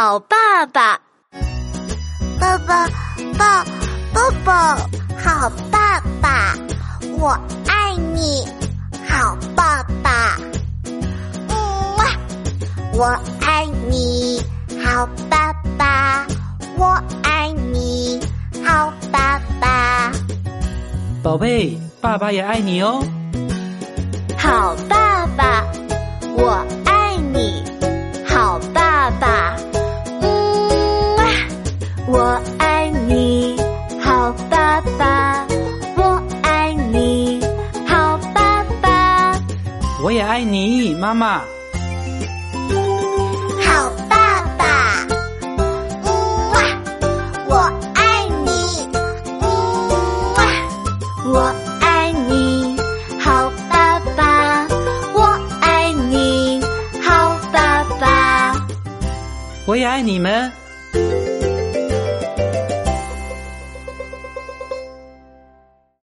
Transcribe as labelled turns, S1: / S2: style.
S1: 好爸爸。
S2: 爸爸，爸，爸爸，好爸爸，我爱你，好爸爸。嗯，我爱你，好爸爸，我爱你，好爸爸。
S3: 宝贝，爸爸也爱你哦。
S1: 好爸爸，我爱你，好爸爸。
S3: 我也爱你，妈妈。
S2: 好爸爸，嗯，我爱你，嗯，
S1: 我爱你，好爸爸，我爱你，好爸爸。
S3: 我也爱你们。